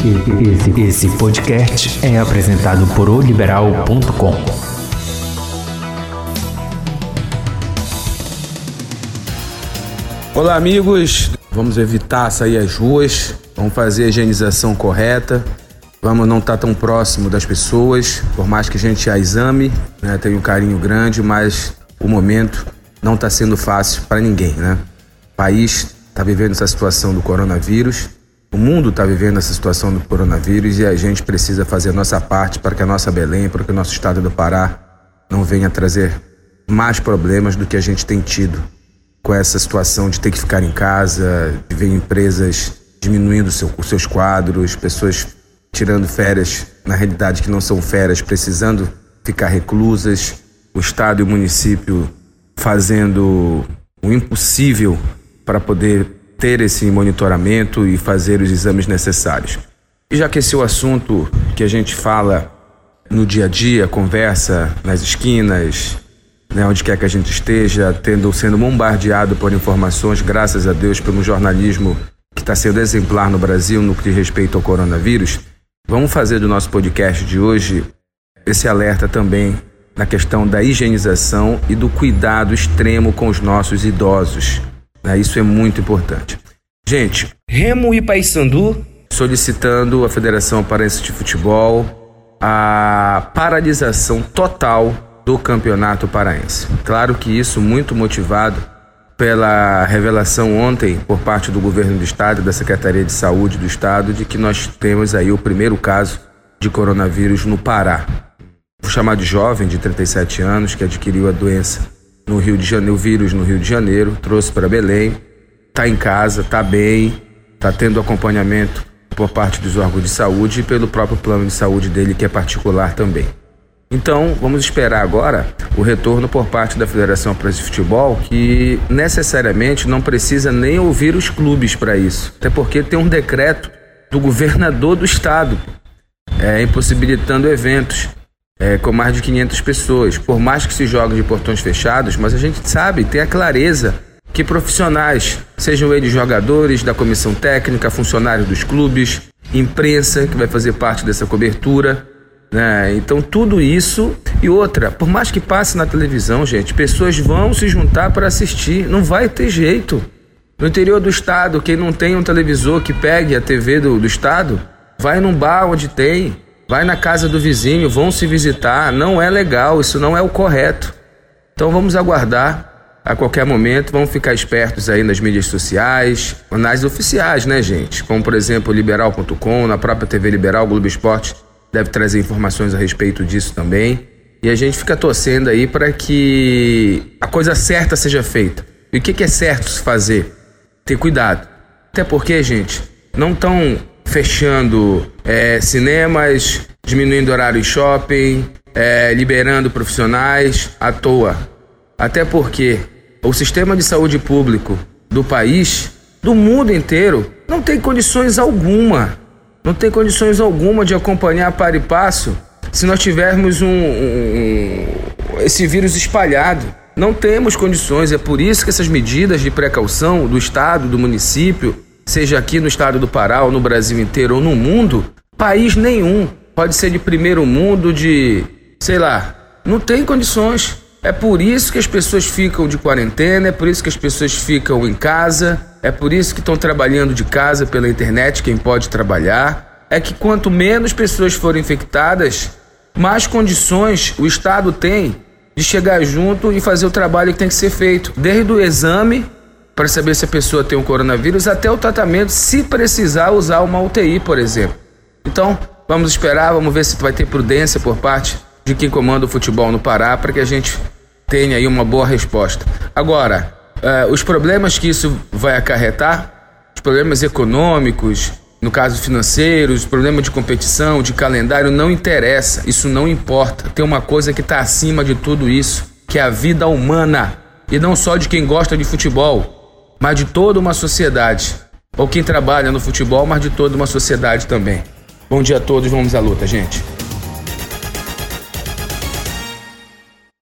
Esse, esse podcast é apresentado por oliberal.com. Olá, amigos. Vamos evitar sair às ruas. Vamos fazer a higienização correta. Vamos não estar tão próximo das pessoas, por mais que a gente a exame, né, tenha um carinho grande, mas o momento não está sendo fácil para ninguém, né? O país está vivendo essa situação do coronavírus o mundo está vivendo essa situação do coronavírus e a gente precisa fazer a nossa parte para que a nossa Belém, para que o nosso estado do Pará não venha trazer mais problemas do que a gente tem tido com essa situação de ter que ficar em casa, de ver empresas diminuindo seu, os seus quadros, pessoas tirando férias, na realidade que não são férias, precisando ficar reclusas, o Estado e o município fazendo o impossível para poder ter esse monitoramento e fazer os exames necessários. E já que esse é o assunto que a gente fala no dia a dia, conversa nas esquinas, né, onde quer que a gente esteja, tendo sendo bombardeado por informações, graças a Deus, pelo jornalismo que está sendo exemplar no Brasil no que diz respeito ao coronavírus, vamos fazer do nosso podcast de hoje esse alerta também na questão da higienização e do cuidado extremo com os nossos idosos. Né? Isso é muito importante. Gente, Remo e Paysandu solicitando à Federação Paraense de Futebol a paralisação total do Campeonato Paraense. Claro que isso muito motivado pela revelação ontem por parte do governo do estado, da Secretaria de Saúde do estado, de que nós temos aí o primeiro caso de coronavírus no Pará. Vou chamar de jovem de 37 anos que adquiriu a doença no Rio de Janeiro, o vírus no Rio de Janeiro, trouxe para Belém, está em casa, está bem, está tendo acompanhamento por parte dos órgãos de saúde e pelo próprio plano de saúde dele, que é particular também. Então, vamos esperar agora o retorno por parte da Federação Praça de Futebol, que necessariamente não precisa nem ouvir os clubes para isso, até porque tem um decreto do governador do estado é, impossibilitando eventos é, com mais de 500 pessoas. Por mais que se jogue de portões fechados, mas a gente sabe, tem a clareza que profissionais, sejam eles jogadores da comissão técnica, funcionários dos clubes, imprensa que vai fazer parte dessa cobertura, né? Então tudo isso e outra, por mais que passe na televisão, gente, pessoas vão se juntar para assistir, não vai ter jeito. No interior do estado, quem não tem um televisor que pegue a TV do, do estado, vai num bar onde tem, vai na casa do vizinho, vão se visitar. Não é legal, isso não é o correto. Então vamos aguardar a qualquer momento, vamos ficar espertos aí nas mídias sociais, nas oficiais, né, gente? Como por exemplo, liberal.com, na própria TV Liberal, Globo Esporte deve trazer informações a respeito disso também. E a gente fica torcendo aí para que a coisa certa seja feita. E o que, que é certo se fazer? Ter cuidado. Até porque, gente, não tão fechando é, cinemas, diminuindo horário shopping, é, liberando profissionais à toa. Até porque o sistema de saúde público do país, do mundo inteiro, não tem condições alguma, não tem condições alguma de acompanhar para e passo se nós tivermos um, um, esse vírus espalhado. Não temos condições, é por isso que essas medidas de precaução do Estado, do município, seja aqui no estado do Pará, ou no Brasil inteiro, ou no mundo, país nenhum pode ser de primeiro mundo, de sei lá, não tem condições. É por isso que as pessoas ficam de quarentena, é por isso que as pessoas ficam em casa, é por isso que estão trabalhando de casa pela internet, quem pode trabalhar. É que quanto menos pessoas forem infectadas, mais condições o Estado tem de chegar junto e fazer o trabalho que tem que ser feito, desde o exame para saber se a pessoa tem o um coronavírus, até o tratamento, se precisar usar uma UTI, por exemplo. Então, vamos esperar, vamos ver se vai ter prudência por parte de quem comanda o futebol no Pará para que a gente tenha aí uma boa resposta. Agora, uh, os problemas que isso vai acarretar, os problemas econômicos, no caso financeiros, problema de competição, de calendário, não interessa, isso não importa. Tem uma coisa que está acima de tudo isso, que é a vida humana. E não só de quem gosta de futebol, mas de toda uma sociedade. Ou quem trabalha no futebol, mas de toda uma sociedade também. Bom dia a todos, vamos à luta, gente.